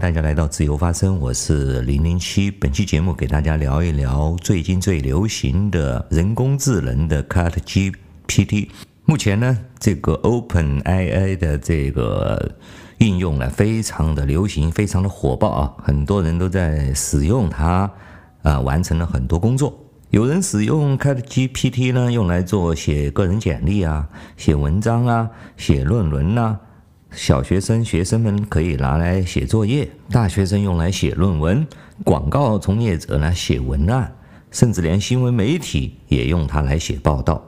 大家来到自由发声，我是零零七。本期节目给大家聊一聊最近最流行的人工智能的 ChatGPT。目前呢，这个 OpenAI 的这个应用呢，非常的流行，非常的火爆啊，很多人都在使用它，啊，完成了很多工作。有人使用 ChatGPT 呢，用来做写个人简历啊，写文章啊，写论文呐、小学生、学生们可以拿来写作业，大学生用来写论文，广告从业者呢写文案，甚至连新闻媒体也用它来写报道。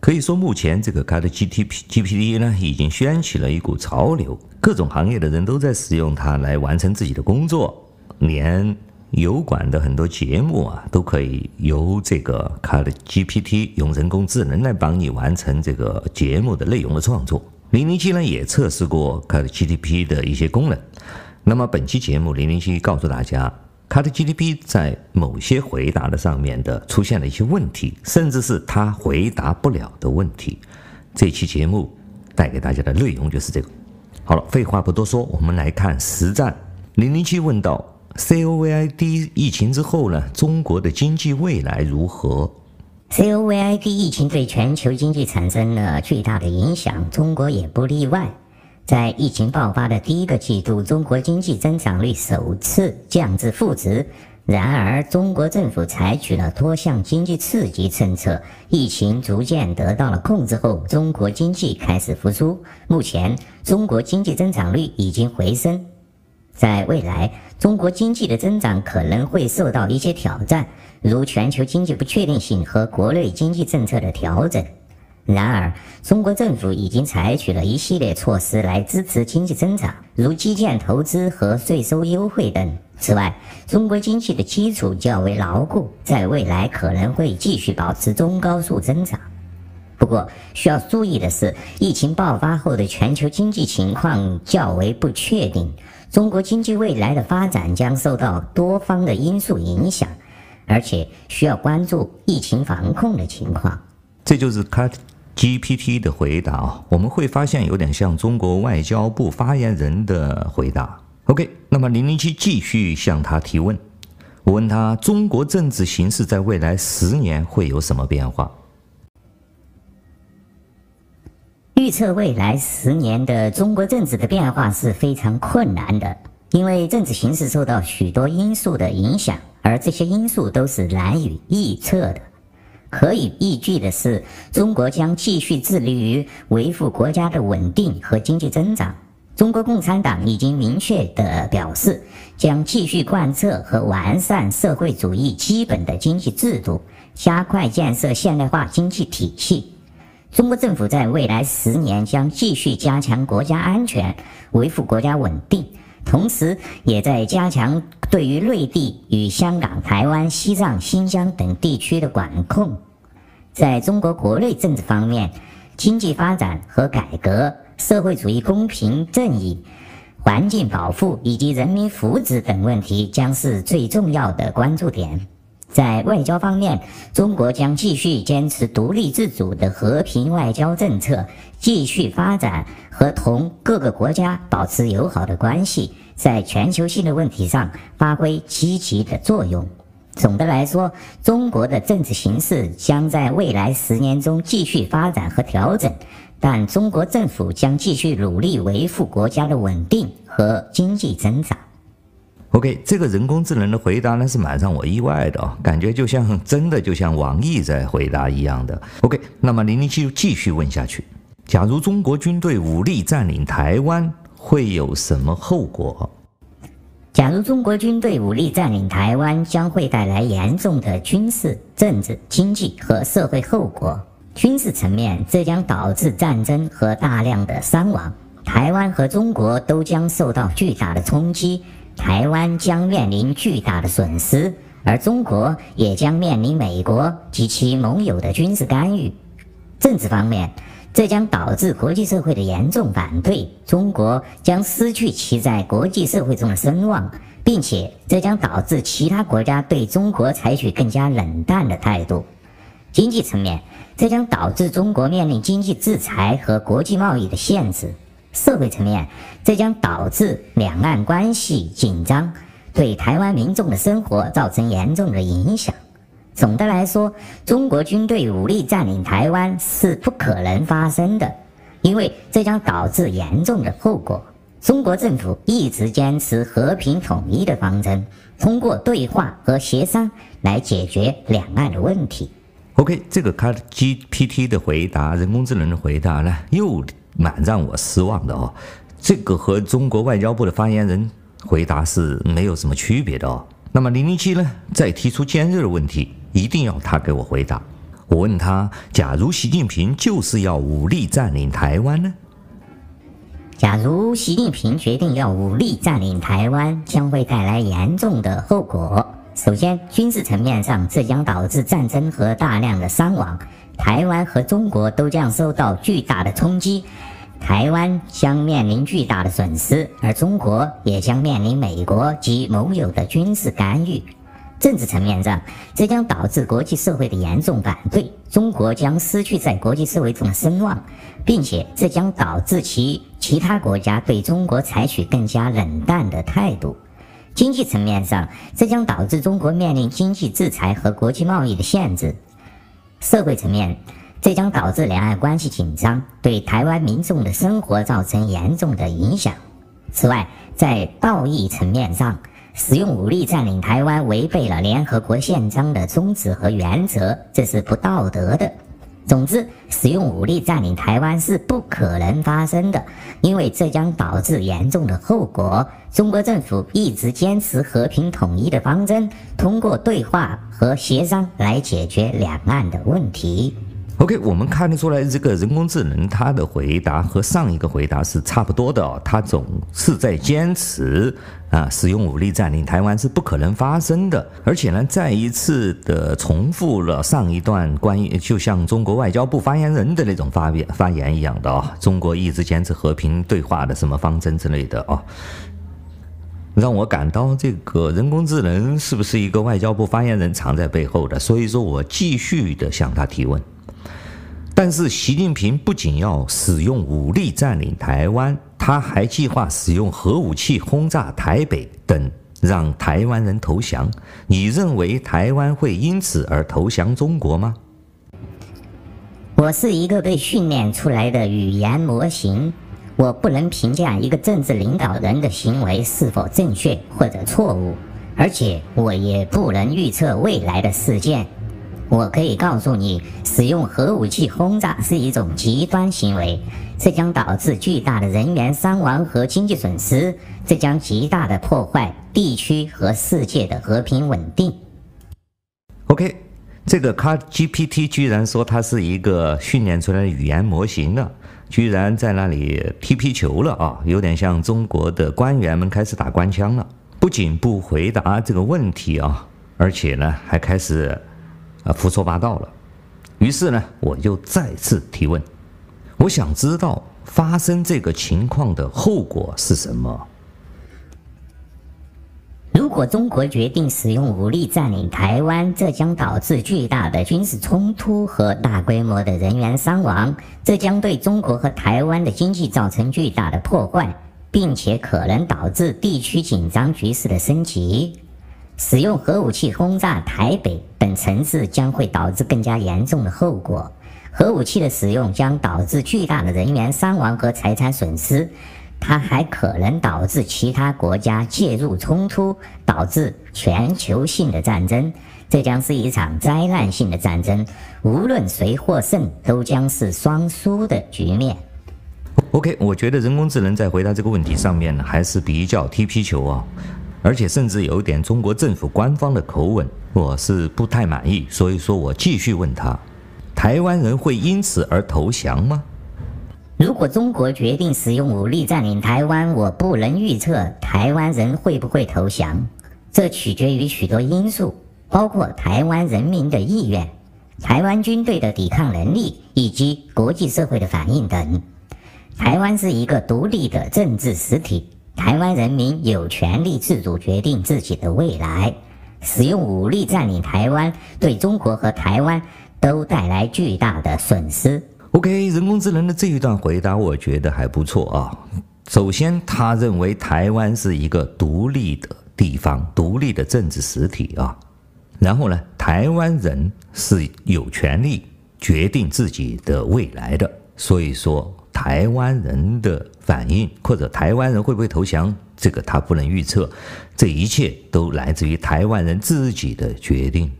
可以说，目前这个 ChatGPT 呢，已经掀起了一股潮流，各种行业的人都在使用它来完成自己的工作，连油管的很多节目啊，都可以由这个 ChatGPT 用人工智能来帮你完成这个节目的内容的创作。零零七呢也测试过 ChatGTP 的一些功能，那么本期节目零零七告诉大家，ChatGTP 在某些回答的上面的出现了一些问题，甚至是他回答不了的问题。这期节目带给大家的内容就是这个。好了，废话不多说，我们来看实战。零零七问到：COVID 疫情之后呢，中国的经济未来如何？COVID 疫情对全球经济产生了巨大的影响，中国也不例外。在疫情爆发的第一个季度，中国经济增长率首次降至负值。然而，中国政府采取了多项经济刺激政策，疫情逐渐得到了控制后，中国经济开始复苏。目前，中国经济增长率已经回升。在未来，中国经济的增长可能会受到一些挑战，如全球经济不确定性和国内经济政策的调整。然而，中国政府已经采取了一系列措施来支持经济增长，如基建投资和税收优惠等。此外，中国经济的基础较为牢固，在未来可能会继续保持中高速增长。不过，需要注意的是，疫情爆发后的全球经济情况较为不确定。中国经济未来的发展将受到多方的因素影响，而且需要关注疫情防控的情况。这就是 ChatGPT 的回答啊，我们会发现有点像中国外交部发言人的回答。OK，那么零零七继续向他提问，我问他：中国政治形势在未来十年会有什么变化？预测未来十年的中国政治的变化是非常困难的，因为政治形势受到许多因素的影响，而这些因素都是难以预测的。可以依据的是，中国将继续致力于维护国家的稳定和经济增长。中国共产党已经明确地表示，将继续贯彻和完善社会主义基本的经济制度，加快建设现代化经济体系。中国政府在未来十年将继续加强国家安全，维护国家稳定，同时也在加强对于内地与香港、台湾、西藏、新疆等地区的管控。在中国国内政治方面，经济发展和改革、社会主义公平正义、环境保护以及人民福祉等问题将是最重要的关注点。在外交方面，中国将继续坚持独立自主的和平外交政策，继续发展和同各个国家保持友好的关系，在全球性的问题上发挥积极的作用。总的来说，中国的政治形势将在未来十年中继续发展和调整，但中国政府将继续努力维护国家的稳定和经济增长。OK，这个人工智能的回答呢是蛮让我意外的哦，感觉就像真的就像王毅在回答一样的。OK，那么零零七继续问下去：假如中国军队武力占领台湾，会有什么后果？假如中国军队武力占领台湾，将会带来严重的军事、政治、经济和社会后果。军事层面，这将导致战争和大量的伤亡，台湾和中国都将受到巨大的冲击。台湾将面临巨大的损失，而中国也将面临美国及其盟友的军事干预。政治方面，这将导致国际社会的严重反对，中国将失去其在国际社会中的声望，并且这将导致其他国家对中国采取更加冷淡的态度。经济层面，这将导致中国面临经济制裁和国际贸易的限制。社会层面，这将导致两岸关系紧张，对台湾民众的生活造成严重的影响。总的来说，中国军队武力占领台湾是不可能发生的，因为这将导致严重的后果。中国政府一直坚持和平统一的方针，通过对话和协商来解决两岸的问题。OK，这个 ChatGPT 的回答，人工智能的回答呢，又蛮让我失望的哦。这个和中国外交部的发言人回答是没有什么区别的哦。那么零零七呢，再提出尖锐的问题。一定要他给我回答。我问他：假如习近平就是要武力占领台湾呢？假如习近平决定要武力占领台湾，将会带来严重的后果。首先，军事层面上，这将导致战争和大量的伤亡，台湾和中国都将受到巨大的冲击，台湾将面临巨大的损失，而中国也将面临美国及盟友的军事干预。政治层面上，这将导致国际社会的严重反对，中国将失去在国际社会中的声望，并且这将导致其其他国家对中国采取更加冷淡的态度。经济层面上，这将导致中国面临经济制裁和国际贸易的限制。社会层面，这将导致两岸关系紧张，对台湾民众的生活造成严重的影响。此外，在道义层面上，使用武力占领台湾违背了联合国宪章的宗旨和原则，这是不道德的。总之，使用武力占领台湾是不可能发生的，因为这将导致严重的后果。中国政府一直坚持和平统一的方针，通过对话和协商来解决两岸的问题。OK，我们看得出来，这个人工智能它的回答和上一个回答是差不多的哦。它总是在坚持啊，使用武力占领台湾是不可能发生的，而且呢，再一次的重复了上一段关于就像中国外交部发言人的那种发言发言一样的哦。中国一直坚持和平对话的什么方针之类的哦，让我感到这个人工智能是不是一个外交部发言人藏在背后的？所以说我继续的向他提问。但是，习近平不仅要使用武力占领台湾，他还计划使用核武器轰炸台北等，让台湾人投降。你认为台湾会因此而投降中国吗？我是一个被训练出来的语言模型，我不能评价一个政治领导人的行为是否正确或者错误，而且我也不能预测未来的事件。我可以告诉你，使用核武器轰炸是一种极端行为，这将导致巨大的人员伤亡和经济损失，这将极大的破坏地区和世界的和平稳定。OK，这个 ChatGPT 居然说它是一个训练出来的语言模型了，居然在那里踢皮球了啊，有点像中国的官员们开始打官腔了，不仅不回答这个问题啊，而且呢还开始。啊，胡说八道了。于是呢，我就再次提问，我想知道发生这个情况的后果是什么？如果中国决定使用武力占领台湾，这将导致巨大的军事冲突和大规模的人员伤亡，这将对中国和台湾的经济造成巨大的破坏，并且可能导致地区紧张局势的升级。使用核武器轰炸台北等城市将会导致更加严重的后果。核武器的使用将导致巨大的人员伤亡和财产损失，它还可能导致其他国家介入冲突，导致全球性的战争。这将是一场灾难性的战争，无论谁获胜，都将是双输的局面。OK，我觉得人工智能在回答这个问题上面呢，还是比较踢皮球啊。而且甚至有一点中国政府官方的口吻，我是不太满意，所以说我继续问他：台湾人会因此而投降吗？如果中国决定使用武力占领台湾，我不能预测台湾人会不会投降，这取决于许多因素，包括台湾人民的意愿、台湾军队的抵抗能力以及国际社会的反应等。台湾是一个独立的政治实体。台湾人民有权利自主决定自己的未来。使用武力占领台湾，对中国和台湾都带来巨大的损失。OK，人工智能的这一段回答我觉得还不错啊。首先，他认为台湾是一个独立的地方，独立的政治实体啊。然后呢，台湾人是有权利决定自己的未来的。所以说，台湾人的反应或者台湾人会不会投降，这个他不能预测。这一切都来自于台湾人自己的决定。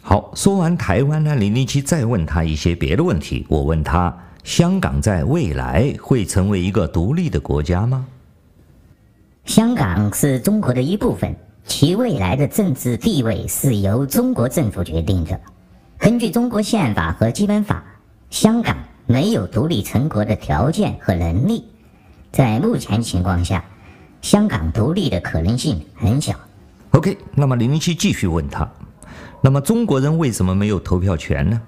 好，说完台湾呢，零零七再问他一些别的问题。我问他。香港在未来会成为一个独立的国家吗？香港是中国的一部分，其未来的政治地位是由中国政府决定的。根据中国宪法和基本法，香港没有独立成国的条件和能力。在目前情况下，香港独立的可能性很小。OK，那么零零七继续问他，那么中国人为什么没有投票权呢？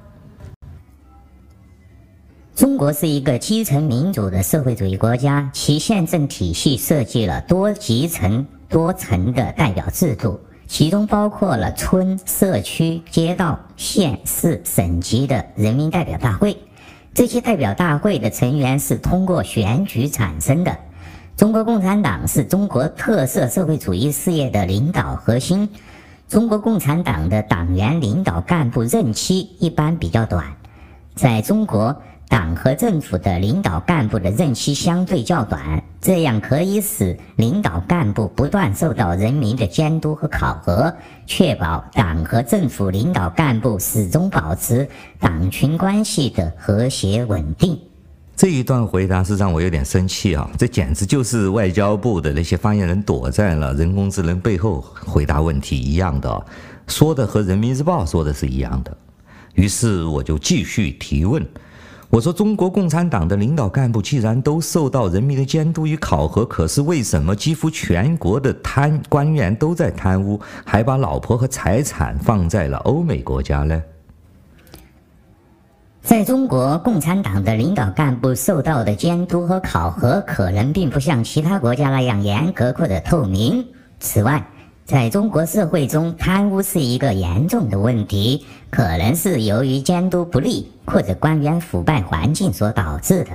中国是一个基层民主的社会主义国家，其宪政体系设计了多集层、多层的代表制度，其中包括了村、社区、街道、县、市、省级的人民代表大会。这些代表大会的成员是通过选举产生的。中国共产党是中国特色社会主义事业的领导核心。中国共产党的党员领导干部任期一般比较短，在中国。党和政府的领导干部的任期相对较短，这样可以使领导干部不断受到人民的监督和考核，确保党和政府领导干部始终保持党群关系的和谐稳定。这一段回答是让我有点生气啊！这简直就是外交部的那些发言人躲在了人工智能背后回答问题一样的，说的和人民日报说的是一样的。于是我就继续提问。我说，中国共产党的领导干部既然都受到人民的监督与考核，可是为什么几乎全国的贪官员都在贪污，还把老婆和财产放在了欧美国家呢？在中国共产党的领导干部受到的监督和考核，可能并不像其他国家那样严格或者透明。此外，在中国社会中，贪污是一个严重的问题，可能是由于监督不力或者官员腐败环境所导致的。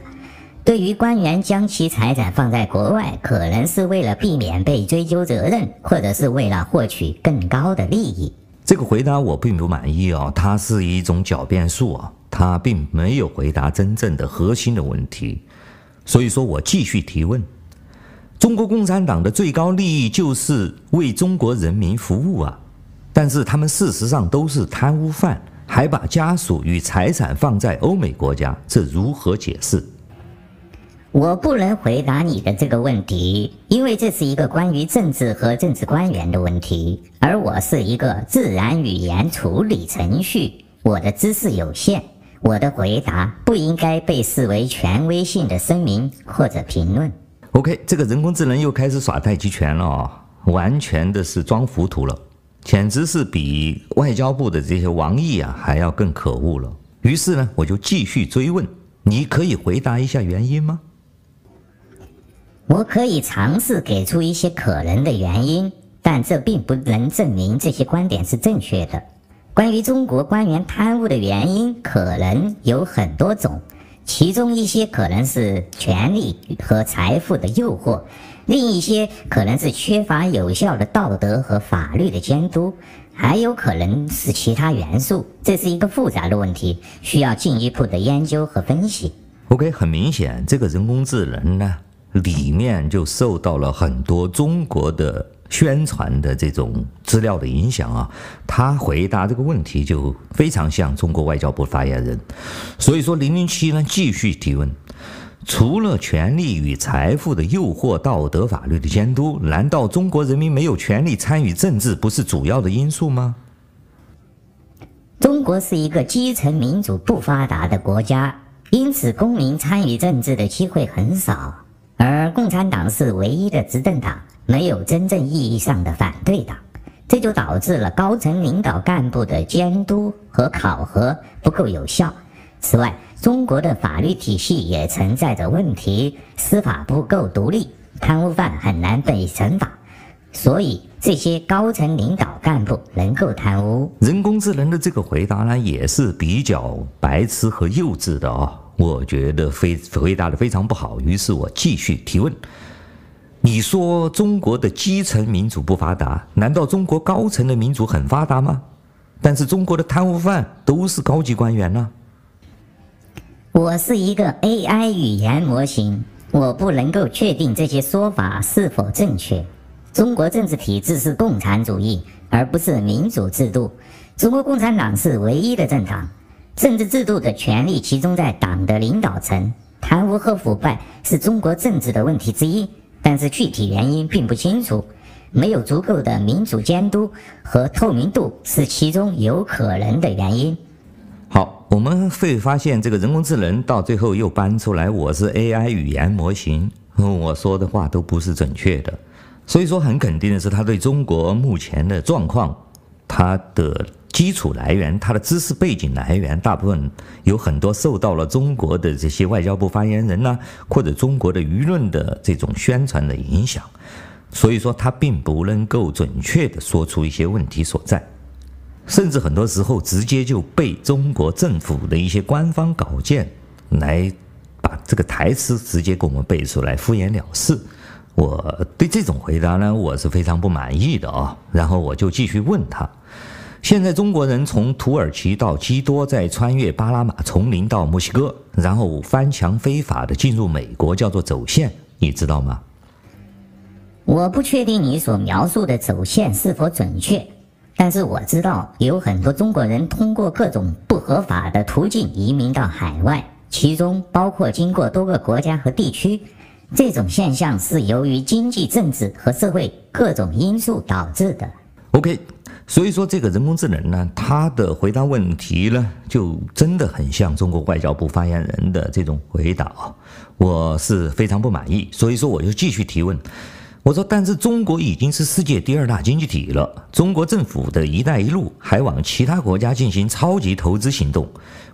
对于官员将其财产放在国外，可能是为了避免被追究责任，或者是为了获取更高的利益。这个回答我并不满意啊，它是一种狡辩术啊，它并没有回答真正的核心的问题。所以说我继续提问。中国共产党的最高利益就是为中国人民服务啊，但是他们事实上都是贪污犯，还把家属与财产放在欧美国家，这如何解释？我不能回答你的这个问题，因为这是一个关于政治和政治官员的问题，而我是一个自然语言处理程序，我的知识有限，我的回答不应该被视为权威性的声明或者评论。OK，这个人工智能又开始耍太极拳了啊，完全的是装糊涂了，简直是比外交部的这些王毅啊还要更可恶了。于是呢，我就继续追问，你可以回答一下原因吗？我可以尝试给出一些可能的原因，但这并不能证明这些观点是正确的。关于中国官员贪污的原因，可能有很多种。其中一些可能是权力和财富的诱惑，另一些可能是缺乏有效的道德和法律的监督，还有可能是其他元素。这是一个复杂的问题，需要进一步的研究和分析。OK，很明显，这个人工智能呢，里面就受到了很多中国的。宣传的这种资料的影响啊，他回答这个问题就非常像中国外交部发言人。所以说，零零七呢继续提问：除了权力与财富的诱惑、道德法律的监督，难道中国人民没有权利参与政治不是主要的因素吗？中国是一个基层民主不发达的国家，因此公民参与政治的机会很少，而共产党是唯一的执政党。没有真正意义上的反对党，这就导致了高层领导干部的监督和考核不够有效。此外，中国的法律体系也存在着问题，司法不够独立，贪污犯很难被惩罚。所以这些高层领导干部能够贪污。人工智能的这个回答呢，也是比较白痴和幼稚的啊、哦，我觉得非回答的非常不好。于是我继续提问：你说中国的基层民主不发达，难道中国高层的民主很发达吗？但是中国的贪污犯都是高级官员呢？我是一个 AI 语言模型，我不能够确定这些说法是否正确。中国政治体制是共产主义，而不是民主制度。中国共产党是唯一的政党，政治制度的权力集中在党的领导层。贪污和腐败是中国政治的问题之一，但是具体原因并不清楚。没有足够的民主监督和透明度是其中有可能的原因。好，我们会发现这个人工智能到最后又搬出来，我是 AI 语言模型，我说的话都不是准确的。所以说，很肯定的是，他对中国目前的状况，他的基础来源，他的知识背景来源，大部分有很多受到了中国的这些外交部发言人呐、啊，或者中国的舆论的这种宣传的影响。所以说，他并不能够准确地说出一些问题所在，甚至很多时候直接就被中国政府的一些官方稿件来把这个台词直接给我们背出来，敷衍了事。我对这种回答呢，我是非常不满意的啊。然后我就继续问他：现在中国人从土耳其到基多，再穿越巴拿马丛林到墨西哥，然后翻墙非法的进入美国，叫做走线，你知道吗？我不确定你所描述的走线是否准确，但是我知道有很多中国人通过各种不合法的途径移民到海外，其中包括经过多个国家和地区。这种现象是由于经济、政治和社会各种因素导致的。OK，所以说这个人工智能呢，它的回答问题呢，就真的很像中国外交部发言人的这种回答啊，我是非常不满意。所以说我就继续提问。我说，但是中国已经是世界第二大经济体了，中国政府的一带一路还往其他国家进行超级投资行动，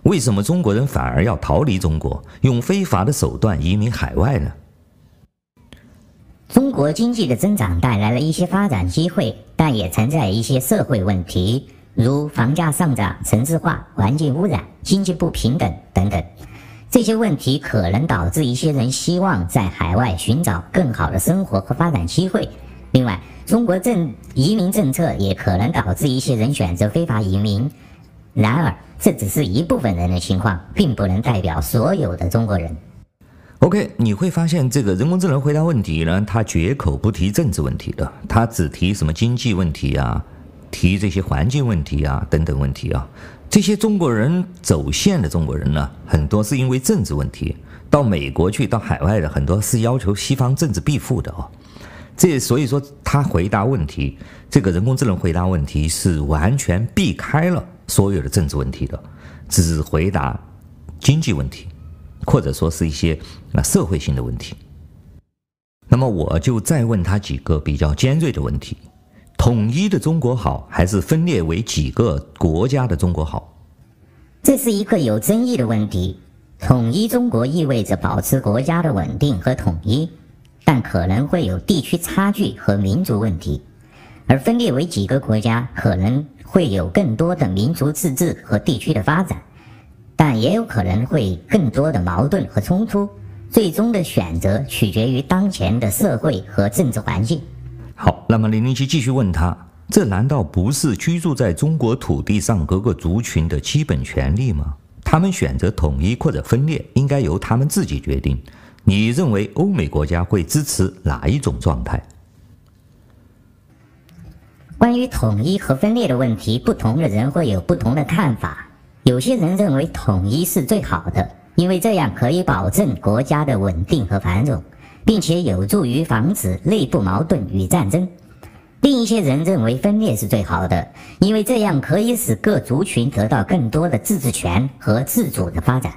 为什么中国人反而要逃离中国，用非法的手段移民海外呢？中国经济的增长带来了一些发展机会，但也存在一些社会问题，如房价上涨、城市化、环境污染、经济不平等等等。这些问题可能导致一些人希望在海外寻找更好的生活和发展机会。另外，中国政移民政策也可能导致一些人选择非法移民。然而，这只是一部分人的情况，并不能代表所有的中国人。OK，你会发现这个人工智能回答问题呢，它绝口不提政治问题的，它只提什么经济问题啊，提这些环境问题啊等等问题啊。这些中国人走线的中国人呢，很多是因为政治问题到美国去，到海外的很多是要求西方政治庇护的哦。这所以说他回答问题，这个人工智能回答问题是完全避开了所有的政治问题的，只回答经济问题，或者说是一些啊社会性的问题。那么我就再问他几个比较尖锐的问题。统一的中国好，还是分裂为几个国家的中国好？这是一个有争议的问题。统一中国意味着保持国家的稳定和统一，但可能会有地区差距和民族问题；而分裂为几个国家，可能会有更多的民族自治和地区的发展，但也有可能会更多的矛盾和冲突。最终的选择取决于当前的社会和政治环境。好，那么零零七继续问他：这难道不是居住在中国土地上各个族群的基本权利吗？他们选择统一或者分裂，应该由他们自己决定。你认为欧美国家会支持哪一种状态？关于统一和分裂的问题，不同的人会有不同的看法。有些人认为统一是最好的，因为这样可以保证国家的稳定和繁荣。并且有助于防止内部矛盾与战争。另一些人认为分裂是最好的，因为这样可以使各族群得到更多的自治权和自主的发展。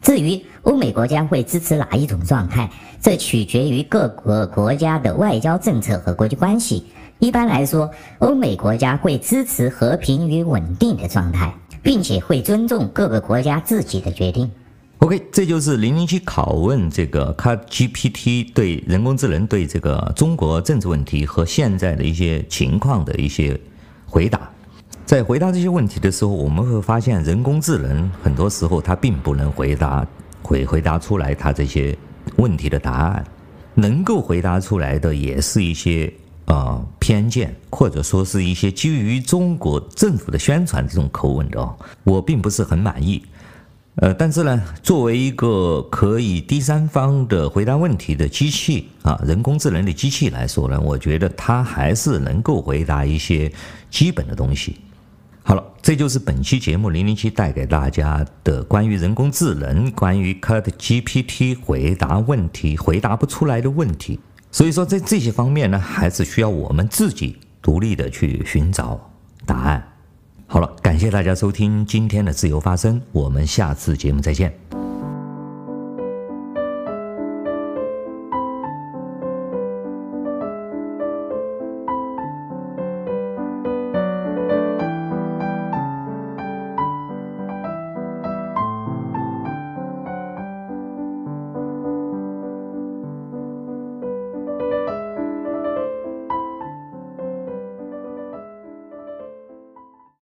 至于欧美国家会支持哪一种状态，这取决于各国国家的外交政策和国际关系。一般来说，欧美国家会支持和平与稳定的状态，并且会尊重各个国家自己的决定。OK，这就是零零七拷问这个 ChatGPT 对人工智能对这个中国政治问题和现在的一些情况的一些回答。在回答这些问题的时候，我们会发现人工智能很多时候它并不能回答回回答出来它这些问题的答案，能够回答出来的也是一些呃偏见，或者说是一些基于中国政府的宣传这种口吻的哦，我并不是很满意。呃，但是呢，作为一个可以第三方的回答问题的机器啊，人工智能的机器来说呢，我觉得它还是能够回答一些基本的东西。好了，这就是本期节目零零七带给大家的关于人工智能、关于 ChatGPT 回答问题回答不出来的问题。所以说，在这些方面呢，还是需要我们自己独立的去寻找答案。好了，感谢大家收听今天的自由发声，我们下次节目再见。